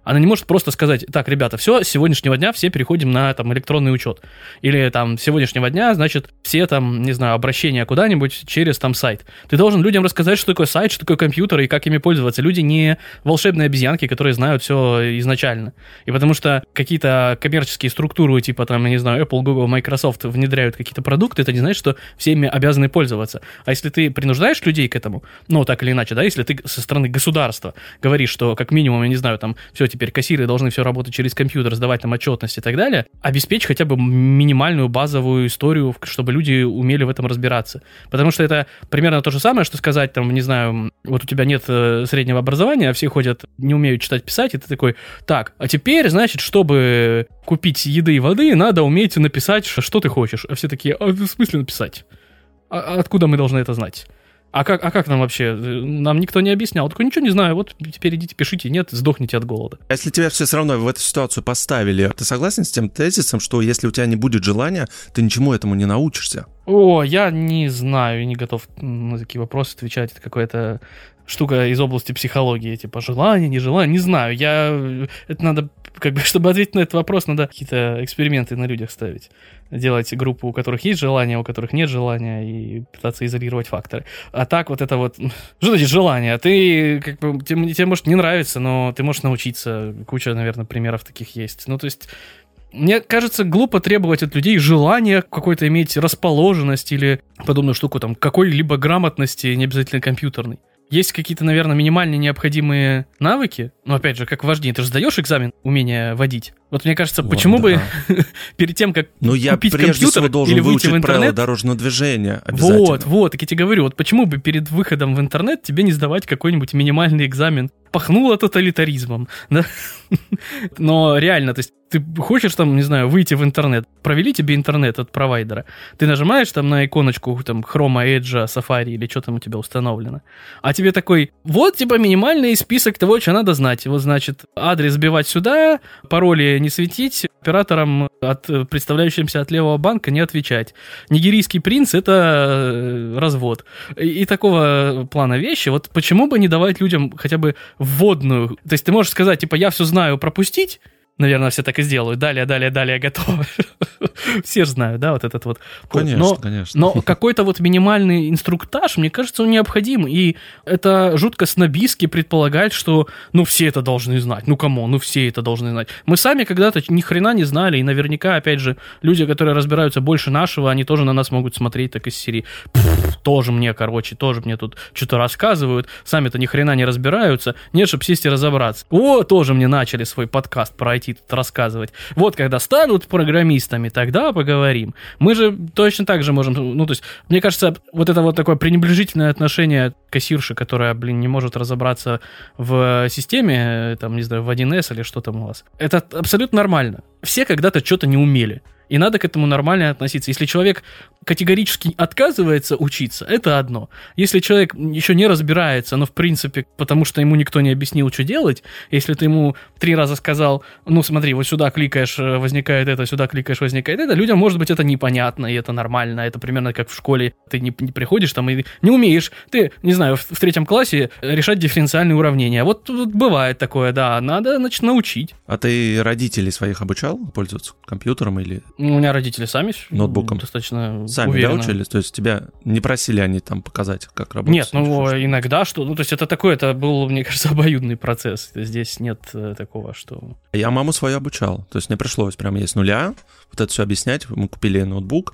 Она не может просто сказать, так, ребята, все, с сегодняшнего дня все переходим на там электронный учет. Или там с сегодняшнего дня, значит, все там, не знаю, обращения куда-нибудь через там сайт. Ты должен людям рассказать, что такое сайт, что такое компьютер и как ими пользоваться. Люди не волшебные обезьянки, которые знают все изначально. И потому что какие-то коммерческие структуры, типа там, не знаю, Apple, Google, Microsoft внедряют какие-то продукты, это не значит, что все ими обязаны пользоваться. А если ты принуждаешь людей к этому, ну, так или иначе, да, если ты со стороны государства говоришь, что как минимум, я не знаю, там, все, теперь кассиры должны все работать через компьютер, сдавать там отчетность и так далее, обеспечь хотя бы минимальную базовую историю, чтобы люди умели в этом разбираться. Потому что это примерно то же самое, что сказать, там, не знаю, вот у тебя нет э, среднего образования, а все ходят, не умеют читать, писать, и ты такой, так, а теперь, значит, чтобы купить еды и воды, надо уметь написать, что ты хочешь. А все такие, а в смысле написать? А а откуда мы должны это знать? А как, а как нам вообще? Нам никто не объяснял. Такой, ничего не знаю, вот теперь идите пишите, нет, сдохните от голода. А Если тебя все равно в эту ситуацию поставили, ты согласен с тем тезисом, что если у тебя не будет желания, ты ничему этому не научишься? О, я не знаю, не готов на такие вопросы отвечать. Это какая-то штука из области психологии, типа желание, нежелание, не знаю. Я это надо, как бы, чтобы ответить на этот вопрос, надо какие-то эксперименты на людях ставить. Делать группу, у которых есть желание, у которых нет желания, и пытаться изолировать факторы. А так вот это вот... Что значит желание? Ты, как бы, тебе, тебе может не нравится, но ты можешь научиться. Куча, наверное, примеров таких есть. Ну, то есть... Мне кажется, глупо требовать от людей желания какой-то иметь расположенность или подобную штуку, там, какой-либо грамотности, не обязательно компьютерной. Есть какие-то, наверное, минимально необходимые навыки, но опять же, как вождение, ты же сдаешь экзамен умение водить. Вот мне кажется, Вот, почему бы да. перед тем, как Но я купить прежде компьютер всего должен или выйти выучить в правила интернет, дорожного движения обязательно. вот, вот, так я тебе говорю, вот почему бы перед выходом в интернет тебе не сдавать какой-нибудь минимальный экзамен? Пахнуло тоталитаризмом, да? Но реально, то есть ты хочешь там, не знаю, выйти в интернет, провели тебе интернет от провайдера, ты нажимаешь там на иконочку там Chrome, Edge, Safari или что там у тебя установлено, а тебе такой, вот типа минимальный список того, что надо знать. Вот значит, адрес сбивать сюда, пароли не светить, операторам от э, представляющимся от левого банка не отвечать. Нигерийский принц это э, развод. И, и такого плана вещи. Вот почему бы не давать людям хотя бы вводную. То есть ты можешь сказать, типа, я все знаю, пропустить. Наверное, все так и сделают. Далее, далее, далее, готово. Все же знают, да, вот этот вот. Конечно, Но конечно. но какой-то вот минимальный инструктаж, мне кажется, он необходим. И это жутко снобистски предполагать, что ну все это должны знать. Ну кому, ну все это должны знать. Мы сами когда-то ни хрена не знали, и наверняка, опять же, люди, которые разбираются больше нашего, они тоже на нас могут смотреть так из серии. «Пф, тоже мне, короче, тоже мне тут что-то рассказывают, сами-то ни хрена не разбираются. Нет, чтобы сесть и разобраться. О, тоже мне начали свой подкаст про Тут рассказывать. Вот когда станут программистами, тогда поговорим. Мы же точно так же можем, ну, то есть, мне кажется, вот это вот такое пренебрежительное отношение кассирши, которая, блин, не может разобраться в системе, там, не знаю, в 1С или что там у вас. Это абсолютно нормально. Все когда-то что-то не умели. И надо к этому нормально относиться. Если человек категорически отказывается учиться, это одно. Если человек еще не разбирается, но в принципе, потому что ему никто не объяснил, что делать, если ты ему три раза сказал, ну смотри, вот сюда кликаешь, э, возникает это, сюда кликаешь, возникает это, людям, может быть, это непонятно, и это нормально. Это примерно как в школе. Ты не, не приходишь там и не умеешь. Ты, не знаю, в, в третьем классе решать дифференциальные уравнения. Вот, вот бывает такое, да. Надо, значит, научить. А ты родителей своих обучал пользоваться компьютером или У меня родители сами Ноутбуком. достаточно сами, уверенно. да, учились? То есть тебя не просили они там показать, как работать? Нет, ну иногда что, ну то есть это такой, это был, мне кажется, обоюдный процесс. Здесь нет э, такого, что. Я маму свою обучал. То есть мне пришлось прямо есть нуля вот это все объяснять. Мы купили ноутбук,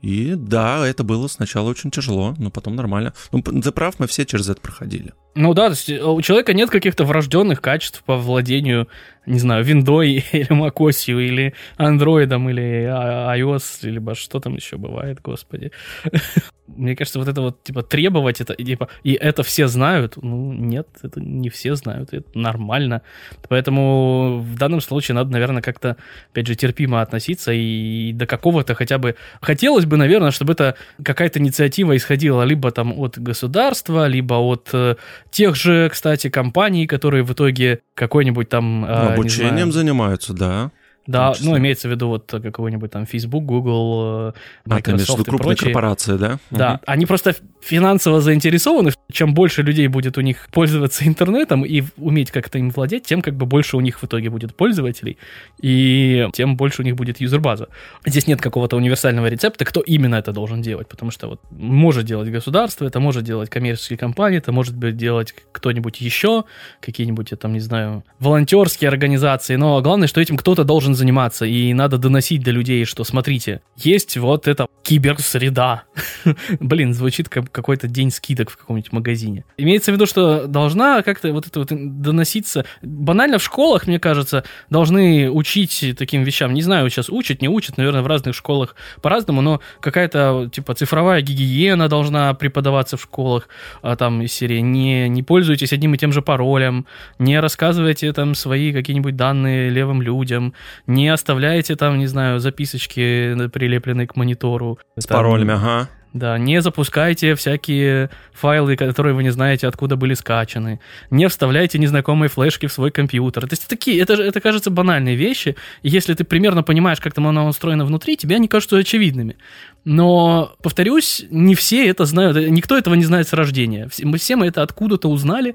И да, это было сначала очень тяжело, но потом нормально. Ну, ты прав, мы все через это проходили. Ну да, э, у человека нет каких-то врожденных качеств по владению, не знаю, виндой или macOS, или андроидом, или iOS, либо что там еще бывает, господи. Мне кажется, вот это вот, типа, требовать это, типа, и это все знают, ну, нет, это не все знают, это нормально. Поэтому в данном случае надо, наверное, как-то, опять же, терпимо относиться и до какого-то хотя бы... Хотелось бы, наверное, чтобы это какая-то инициатива исходила либо там от государства, либо от э, тех же, кстати, компаний, которые в итоге какой-нибудь там... Э, обучением занимаются, да. Да, ну, имеется в виду вот какой-нибудь там Facebook, Google, Microsoft а, ты и крупные корпорации, да? Да, угу. они просто финансово заинтересованы. Чем больше людей будет у них пользоваться интернетом и уметь как-то им владеть, тем как бы больше у них в итоге будет пользователей, и тем больше у них будет юзербаза. Здесь нет какого-то универсального рецепта, кто именно это должен делать, потому что вот может делать государство, это может делать коммерческие компании, это может быть делать кто-нибудь еще, какие-нибудь, я там, не знаю, волонтерские организации, но главное, что этим кто-то должен заниматься, и надо доносить до людей, что смотрите, есть вот эта киберсреда. Блин, звучит как какой-то день скидок в каком-нибудь магазине. Имеется в виду, что должна как-то вот это вот доноситься. Банально в школах, мне кажется, должны учить таким вещам. Не знаю, сейчас учат, не учат, наверное, в разных школах по-разному, но какая-то типа цифровая гигиена должна преподаваться в школах, а там из серии не, не пользуйтесь одним и тем же паролем, не рассказывайте там свои какие-нибудь данные левым людям, не оставляйте там, не знаю, записочки прилепленные к монитору. С там, паролями, ага. Да, не запускайте всякие файлы, которые вы не знаете, откуда были скачаны. Не вставляйте незнакомые флешки в свой компьютер. То есть такие, это, это кажется банальные вещи. И если ты примерно понимаешь, как там оно устроено внутри, тебе они кажутся очевидными. Но, повторюсь, не все это знают, никто этого не знает с рождения. Мы все мы это откуда-то узнали,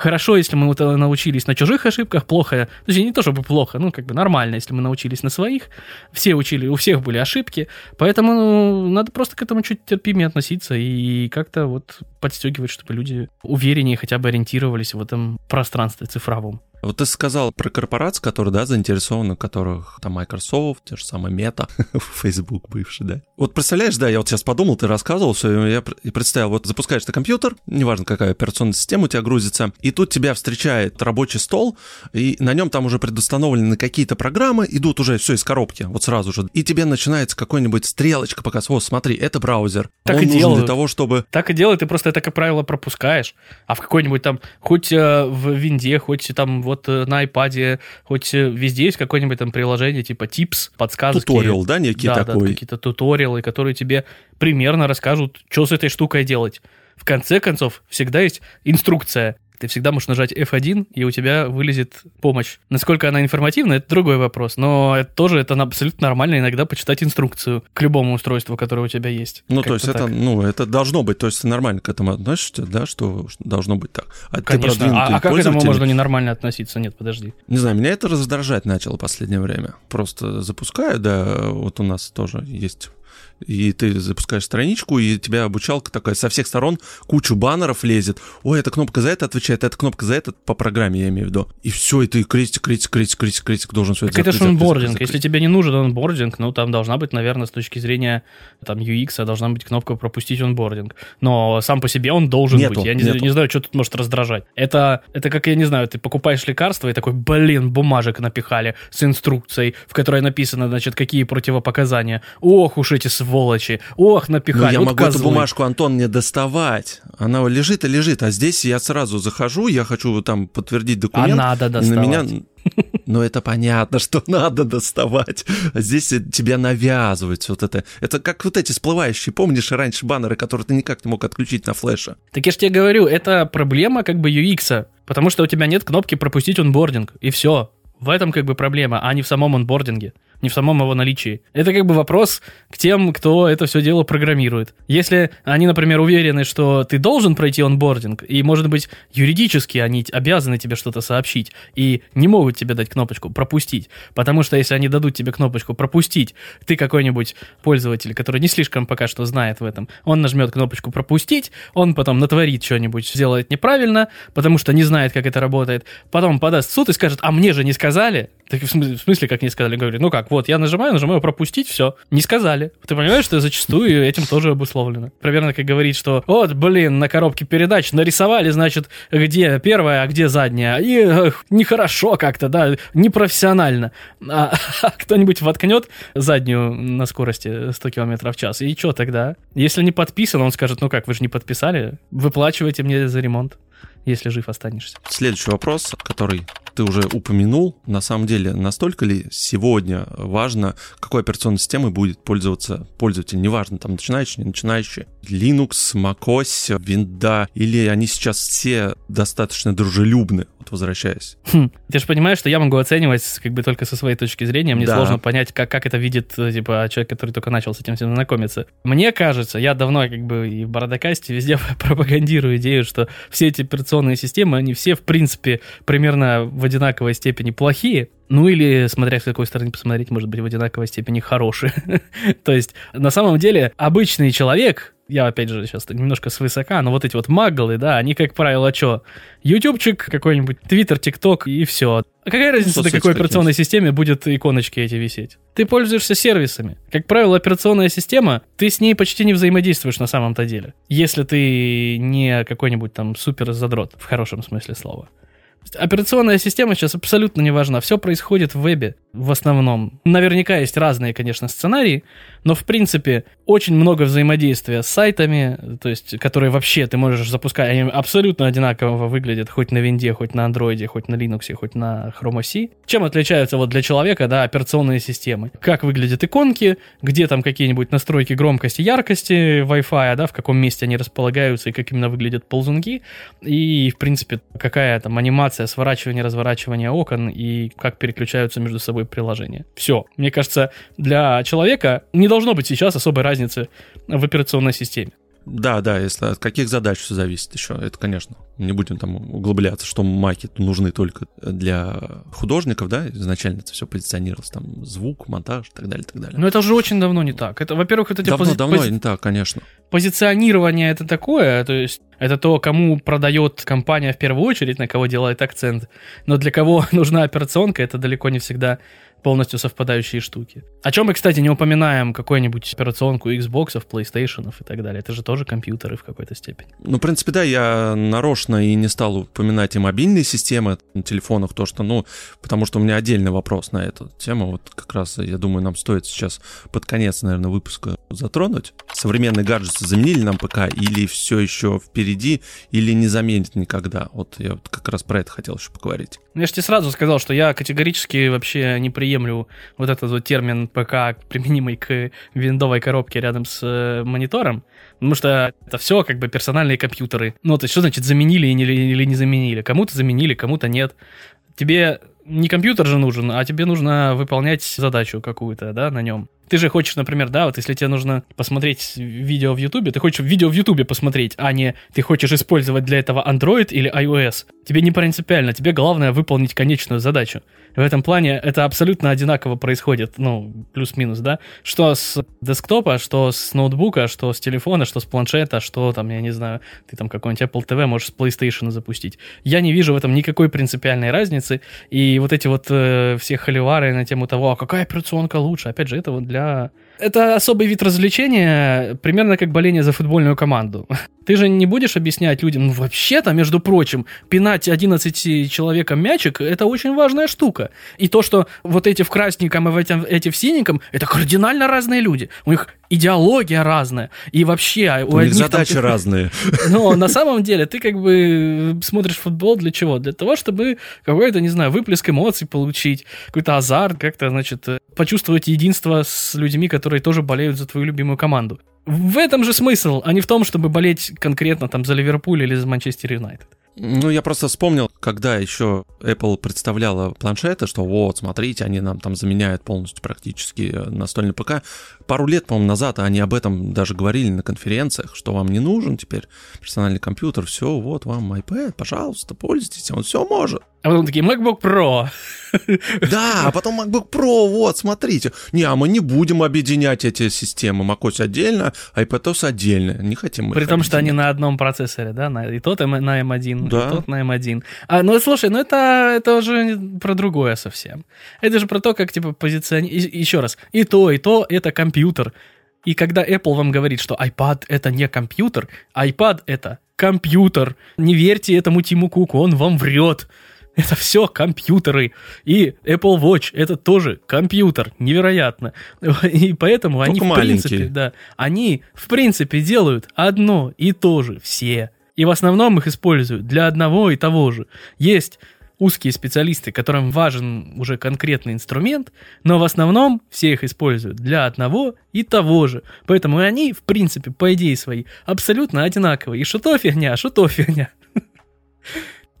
Хорошо, если мы это научились на чужих ошибках, плохо, то есть не то чтобы плохо, ну как бы нормально, если мы научились на своих. Все учили, у всех были ошибки, поэтому ну, надо просто к этому чуть терпимее относиться и как-то вот подстегивать, чтобы люди увереннее хотя бы ориентировались в этом пространстве цифровом. Вот ты сказал про корпорации, которые, да, заинтересованы, в которых там Microsoft, те же самые Meta, Facebook бывший, да. Вот представляешь, да, я вот сейчас подумал, ты рассказывал все, я и представил, вот запускаешь ты компьютер, неважно какая операционная система у тебя грузится, и тут тебя встречает рабочий стол, и на нем там уже предустановлены какие-то программы, идут уже все из коробки, вот сразу же, и тебе начинается какой-нибудь стрелочка показывать, вот смотри, это браузер, так он и нужен делают. для того, чтобы... Так и делают, ты просто это, как правило, пропускаешь, а в какой-нибудь там, хоть э, в винде, хоть там вот э, на iPad, хоть э, везде есть какое-нибудь там приложение типа Tips, подсказки. Туториал, да, некий да, такой? Да, какие-то туториалы, которые тебе примерно расскажут, что с этой штукой делать. В конце концов, всегда есть инструкция. Ты всегда можешь нажать F1, и у тебя вылезет помощь. Насколько она информативна, это другой вопрос. Но это тоже это абсолютно нормально иногда почитать инструкцию к любому устройству, которое у тебя есть. Ну, то есть это, ну, это должно быть, то есть ты нормально к этому относишься, да, что должно быть так. А Конечно. Ты а, а как к этому можно ненормально относиться? Нет, подожди. Не знаю, меня это раздражать начало в последнее время. Просто запускаю, да, вот у нас тоже есть и ты запускаешь страничку, и тебя обучалка такая со всех сторон, кучу баннеров лезет. Ой, эта кнопка за это отвечает, эта кнопка за это, по программе я имею в виду. И все, и ты крестик, крестик, крестик, крестик, крестик должен все так это. это же онбординг. Если тебе не нужен онбординг, ну там должна быть, наверное, с точки зрения там UX, должна быть кнопка пропустить онбординг. Но сам по себе он должен нету, быть. Я не, не знаю, что тут может раздражать. Это, это как, я не знаю, ты покупаешь лекарство и такой, блин, бумажек напихали с инструкцией, в которой написано, значит, какие противопоказания. Ох уж эти сволочи, ох, напихали. Ну, я вот могу козлы. эту бумажку, Антон, не доставать. Она лежит и лежит, а здесь я сразу захожу, я хочу там подтвердить документ. А надо доставать. на меня... Ну, это понятно, что надо доставать. А здесь тебя навязывают вот это. Это как вот эти всплывающие, помнишь, раньше баннеры, которые ты никак не мог отключить на флеше? Так я же тебе говорю, это проблема как бы UX, потому что у тебя нет кнопки пропустить онбординг, и все. В этом как бы проблема, а не в самом онбординге не в самом его наличии. Это как бы вопрос к тем, кто это все дело программирует. Если они, например, уверены, что ты должен пройти онбординг, и, может быть, юридически они обязаны тебе что-то сообщить, и не могут тебе дать кнопочку «пропустить», потому что если они дадут тебе кнопочку «пропустить», ты какой-нибудь пользователь, который не слишком пока что знает в этом, он нажмет кнопочку «пропустить», он потом натворит что-нибудь, сделает неправильно, потому что не знает, как это работает, потом подаст в суд и скажет «а мне же не сказали», так в смысле, как не сказали? Говорит, ну как, Вот, я нажимаю, нажимаю пропустить, все. Не сказали. Ты понимаешь, что зачастую этим тоже обусловлено. Примерно как говорить, что вот, блин, на коробке передач нарисовали, значит, где первая, а где задняя. И эх, нехорошо как-то, да, непрофессионально. А, а кто-нибудь воткнет заднюю на скорости 100 км в час, и что тогда? Если не подписан, он скажет, ну как, вы же не подписали, выплачивайте мне за ремонт если жив останешься. Следующий вопрос, который ты уже упомянул, на самом деле, настолько ли сегодня важно, какой операционной системой будет пользоваться пользователь, неважно, там, начинающий, не начинающий, Linux, macOS, Windows, или они сейчас все достаточно дружелюбны, вот возвращаясь? Хм. Ты же понимаешь, что я могу оценивать как бы только со своей точки зрения, мне да. сложно понять, как, как это видит, типа, человек, который только начал с этим всем знакомиться. Мне кажется, я давно как бы и в Бородокасте везде пропагандирую идею, что все эти операционные системы, они все, в принципе, примерно в одинаковой степени плохие, ну или, смотря с какой стороны посмотреть, может быть, в одинаковой степени хорошие. То есть, на самом деле, обычный человек, я опять же сейчас немножко свысока, но вот эти вот маглы, да, они, как правило, что? Ютубчик какой-нибудь, Твиттер, ТикТок и все. А какая разница, на какой операционной системе будет иконочки эти висеть? Ты пользуешься сервисами. Как правило, операционная система, ты с ней почти не взаимодействуешь на самом-то деле. Если ты не какой-нибудь там супер задрот, в хорошем смысле слова. Операционная система сейчас абсолютно не важна. Все происходит в вебе в основном. Наверняка есть разные, конечно, сценарии, но в принципе очень много взаимодействия с сайтами, то есть, которые вообще ты можешь запускать, они абсолютно одинаково выглядят хоть на винде, хоть на андроиде, хоть на Linux, хоть на Chrome OS. Чем отличаются вот для человека, да, операционные системы? Как выглядят иконки, где там какие-нибудь настройки громкости, яркости Wi-Fi, да, в каком месте они располагаются и как именно выглядят ползунки, и, в принципе, какая там анимация, сворачивание, разворачивание окон и как переключаются между собой приложения. Все. Мне кажется, для человека не должно быть сейчас особой разницы в операционной системе. Да, да, если от каких задач все зависит еще. Это, конечно, не будем там углубляться, что маки нужны только для художников, да, изначально это все позиционировалось, там, звук, монтаж и так далее, и так далее. Но это уже очень давно не так. Это, во-первых, это... Давно, пози- давно пози- не так, конечно. Позиционирование это такое, то есть это то, кому продает компания в первую очередь, на кого делает акцент. Но для кого нужна операционка, это далеко не всегда полностью совпадающие штуки. О чем мы, кстати, не упоминаем какую-нибудь операционку Xbox, PlayStation и так далее. Это же тоже компьютеры в какой-то степени. Ну, в принципе, да, я нарочно и не стал упоминать и мобильные системы на телефонах, то, что, ну, потому что у меня отдельный вопрос на эту тему. Вот как раз, я думаю, нам стоит сейчас под конец, наверное, выпуска затронуть. Современные гаджеты заменили нам ПК или все еще впереди, или не заменит никогда? Вот я вот как раз про это хотел еще поговорить. Ну, я же тебе сразу сказал, что я категорически вообще не приемлю вот этот вот термин ПК, применимый к виндовой коробке рядом с э, монитором, потому что это все как бы персональные компьютеры. Ну, то есть что значит заменили или не заменили? Кому-то заменили, кому-то нет. Тебе не компьютер же нужен, а тебе нужно выполнять задачу какую-то, да, на нем. Ты же хочешь, например, да, вот если тебе нужно посмотреть видео в Ютубе, ты хочешь видео в Ютубе посмотреть, а не ты хочешь использовать для этого Android или iOS. Тебе не принципиально, тебе главное выполнить конечную задачу. В этом плане это абсолютно одинаково происходит, ну, плюс-минус, да, что с десктопа, что с ноутбука, что с телефона, что с планшета, что там, я не знаю, ты там какой-нибудь Apple TV можешь с PlayStation запустить. Я не вижу в этом никакой принципиальной разницы, и вот эти вот э, все холивары на тему того, а какая операционка лучше, опять же, это вот для... Это особый вид развлечения, примерно как боление за футбольную команду. Ты же не будешь объяснять людям, ну вообще-то, между прочим, пинать 11 человеком мячик – это очень важная штука. И то, что вот эти в красненьком и в эти, эти в синеньком – это кардинально разные люди. У них идеология разная. И вообще... А у, у них задачи там... разные. Но на самом деле ты как бы смотришь футбол для чего? Для того, чтобы какой-то, не знаю, выплеск эмоций получить, какой-то азарт, как-то, значит, почувствовать единство с людьми, которые тоже болеют за твою любимую команду. В этом же смысл, а не в том, чтобы болеть конкретно там за Ливерпуль или за Манчестер Юнайтед. Ну, я просто вспомнил, когда еще Apple представляла планшеты, что вот, смотрите, они нам там заменяют полностью практически э, настольный ПК. Пару лет, по-моему, назад они об этом даже говорили на конференциях, что вам не нужен теперь персональный компьютер, все, вот вам iPad, пожалуйста, пользуйтесь, он все может. А потом такие, MacBook Pro. Да, а потом MacBook Pro, вот, смотрите. Не, а мы не будем объединять эти системы. macOS отдельно, iPadOS отдельно. Не хотим мы При том, что они на одном процессоре, да? И тот на M1, да. тот на M1. А, ну, слушай, ну это, это уже про другое совсем. Это же про то, как, типа, позиционировать... Еще раз, и то, и то — это компьютер. И когда Apple вам говорит, что iPad — это не компьютер, iPad — это компьютер. Не верьте этому Тиму Куку, он вам врет. Это все компьютеры. И Apple Watch это тоже компьютер. Невероятно. И поэтому Только они, в маленький. принципе, да, они, в принципе, делают одно и то же все. И в основном их используют для одного и того же. Есть узкие специалисты, которым важен уже конкретный инструмент, но в основном все их используют для одного и того же. Поэтому они, в принципе, по идее своей, абсолютно одинаковые. И что то фигня, что то фигня.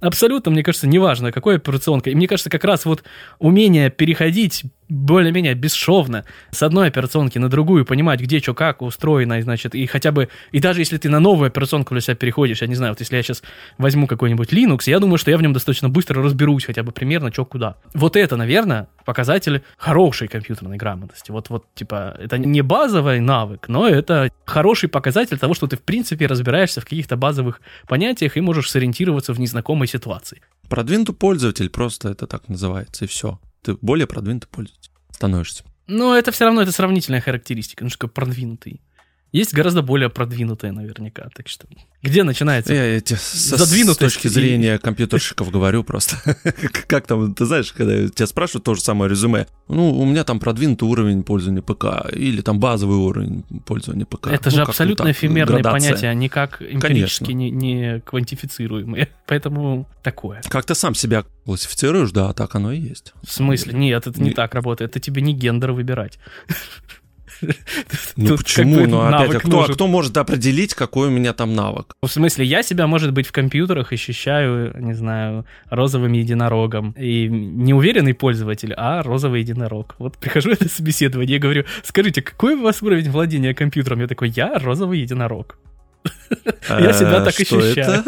абсолютно, мне кажется, неважно, какой операционка. И мне кажется, как раз вот умение переходить более-менее бесшовно с одной операционки на другую, понимать, где что как устроено, и, значит, и хотя бы, и даже если ты на новую операционку для себя переходишь, я не знаю, вот если я сейчас возьму какой-нибудь Linux, я думаю, что я в нем достаточно быстро разберусь хотя бы примерно, что куда. Вот это, наверное, показатель хорошей компьютерной грамотности. Вот, вот, типа, это не базовый навык, но это хороший показатель того, что ты, в принципе, разбираешься в каких-то базовых понятиях и можешь сориентироваться в незнакомой ситуации. Продвинутый пользователь просто это так называется, и все ты более продвинутый пользователь становишься. Но это все равно это сравнительная характеристика, ну что продвинутый. Есть гораздо более продвинутые наверняка, так что где начинается? Я эти с точки зрения компьютерщиков говорю просто. как там, ты знаешь, когда тебя спрашивают то же самое резюме, ну, у меня там продвинутый уровень пользования ПК или там базовый уровень пользования ПК. Это ну, же абсолютно эфемерные понятия, они как эмпирически не, квантифицируемые. Поэтому такое. Как ты сам себя классифицируешь, да, так оно и есть. В смысле? Нет, это не так работает. Это тебе не гендер выбирать. Ну почему? Ну опять, а кто, а кто может определить, какой у меня там навык? В смысле, я себя, может быть, в компьютерах ощущаю, не знаю, розовым единорогом. И не уверенный пользователь, а розовый единорог. Вот прихожу это собеседование и говорю, скажите, какой у вас уровень владения компьютером? Я такой, я розовый единорог. Я себя а, так ощущаю.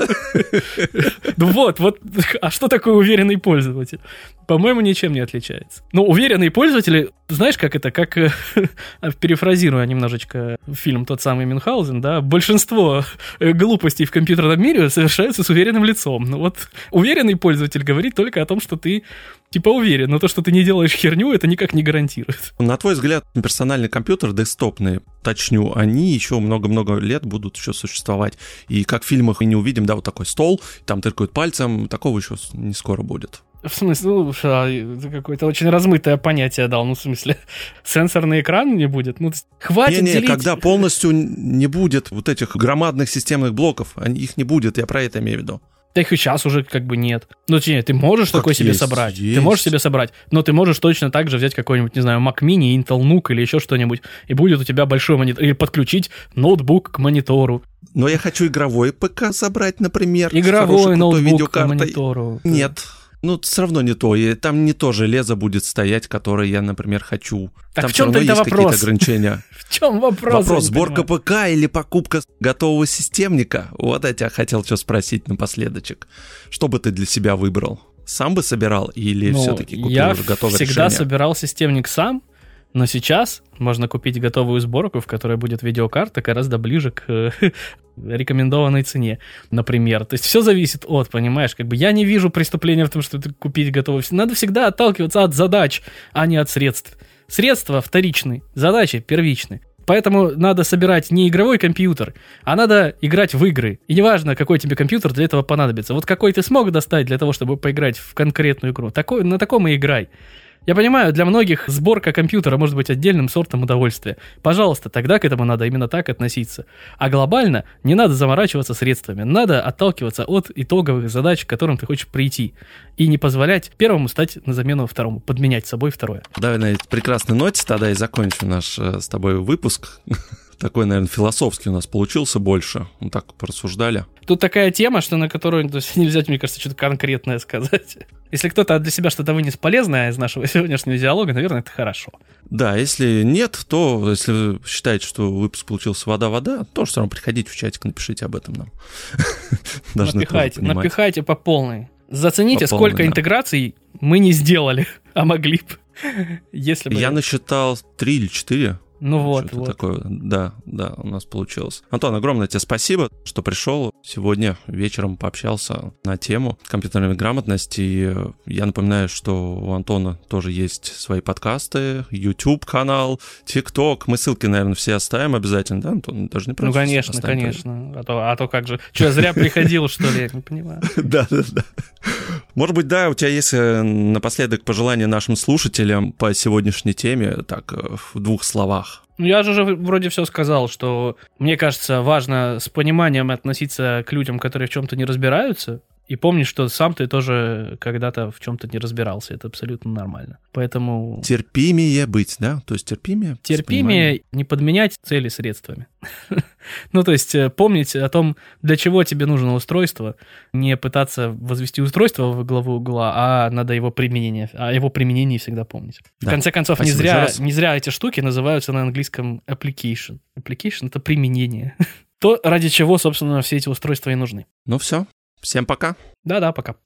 Ну вот, вот, а что такое уверенный пользователь? По-моему, ничем не отличается. Ну, уверенные пользователи, знаешь, как это, как, э, перефразируя немножечко фильм тот самый Мюнхгаузен, да, большинство э, глупостей в компьютерном мире совершаются с уверенным лицом. Ну вот, уверенный пользователь говорит только о том, что ты типа уверен, но то, что ты не делаешь херню, это никак не гарантирует. На твой взгляд, персональный компьютер, десктопные, точню, они еще много-много лет будут еще существовать. И как в фильмах мы не увидим, да, вот такой стол, там тыркают пальцем, такого еще не скоро будет. В смысле, ну, а, это какое-то очень размытое понятие дал. Ну, в смысле, сенсорный экран не будет. Ну, хватит не, не, делить. когда полностью не будет вот этих громадных системных блоков, их не будет, я про это имею в виду. Их и сейчас уже как бы нет. Ну, точнее, ты можешь как такой есть, себе собрать. Есть. Ты можешь себе собрать, но ты можешь точно так же взять какой-нибудь, не знаю, Mac Mini, Intel NUC или еще что-нибудь, и будет у тебя большой монитор. Или подключить ноутбук к монитору. Но я хочу игровой ПК собрать, например. Игровой ноутбук к монитору. Нет ну, все равно не то. И там не то железо будет стоять, которое я, например, хочу. Так там в чем есть какие-то ограничения. В чем вопрос? Вопрос, сборка ПК или покупка готового системника? Вот я тебя хотел что спросить напоследочек. Что бы ты для себя выбрал? Сам бы собирал или ну, все-таки купил я уже готовое всегда собирал системник сам, но сейчас можно купить готовую сборку, в которой будет видеокарта гораздо ближе к э, рекомендованной цене, например. То есть все зависит от, понимаешь, как бы я не вижу преступления в том, что ты купить готовую. Надо всегда отталкиваться от задач, а не от средств. Средства вторичны, задачи первичны. Поэтому надо собирать не игровой компьютер, а надо играть в игры. И неважно, какой тебе компьютер для этого понадобится. Вот какой ты смог достать для того, чтобы поиграть в конкретную игру, такой, на таком и играй. Я понимаю, для многих сборка компьютера может быть отдельным сортом удовольствия. Пожалуйста, тогда к этому надо именно так относиться. А глобально не надо заморачиваться средствами. Надо отталкиваться от итоговых задач, к которым ты хочешь прийти. И не позволять первому стать на замену второму, подменять собой второе. Давай на этой прекрасной ноте тогда и закончим наш э, с тобой выпуск такой, наверное, философский у нас получился больше. Мы так порассуждали. Тут такая тема, что на которую то есть, нельзя, мне кажется, что-то конкретное сказать. Если кто-то для себя что-то вынес полезное из нашего сегодняшнего диалога, наверное, это хорошо. Да, если нет, то если вы считаете, что выпуск получился вода-вода, то все равно приходите в чатик, напишите об этом нам. Напихайте, напихайте по полной. Зацените, сколько интеграций мы не сделали, а могли бы. Если бы... Я насчитал три или четыре. Ну вот, вот. такое. Да, да, у нас получилось. Антон, огромное тебе спасибо, что пришел. Сегодня вечером пообщался на тему компьютерной грамотности. И я напоминаю, что у Антона тоже есть свои подкасты, YouTube-канал, TikTok. Мы ссылки, наверное, все оставим обязательно, да, Антон? Даже не Ну, конечно, конечно. А то, а то как же... Что, зря приходил, что ли? Я не понимаю. Да, да, да. Может быть, да, у тебя есть э, напоследок пожелания нашим слушателям по сегодняшней теме, так, э, в двух словах. Ну, я же вроде все сказал, что мне кажется, важно с пониманием относиться к людям, которые в чем-то не разбираются, и помни, что сам ты тоже когда-то в чем-то не разбирался. Это абсолютно нормально. Поэтому... Терпимее быть, да? То есть терпимее? Терпимее не подменять цели средствами. ну, то есть э, помнить о том, для чего тебе нужно устройство, не пытаться возвести устройство в главу угла, а надо его применение, а его применении всегда помнить. В конце концов, не зря, не зря эти штуки называются на английском application. Application — это применение. То, ради чего, собственно, все эти устройства и нужны. Ну все, Всем пока. Да-да, пока.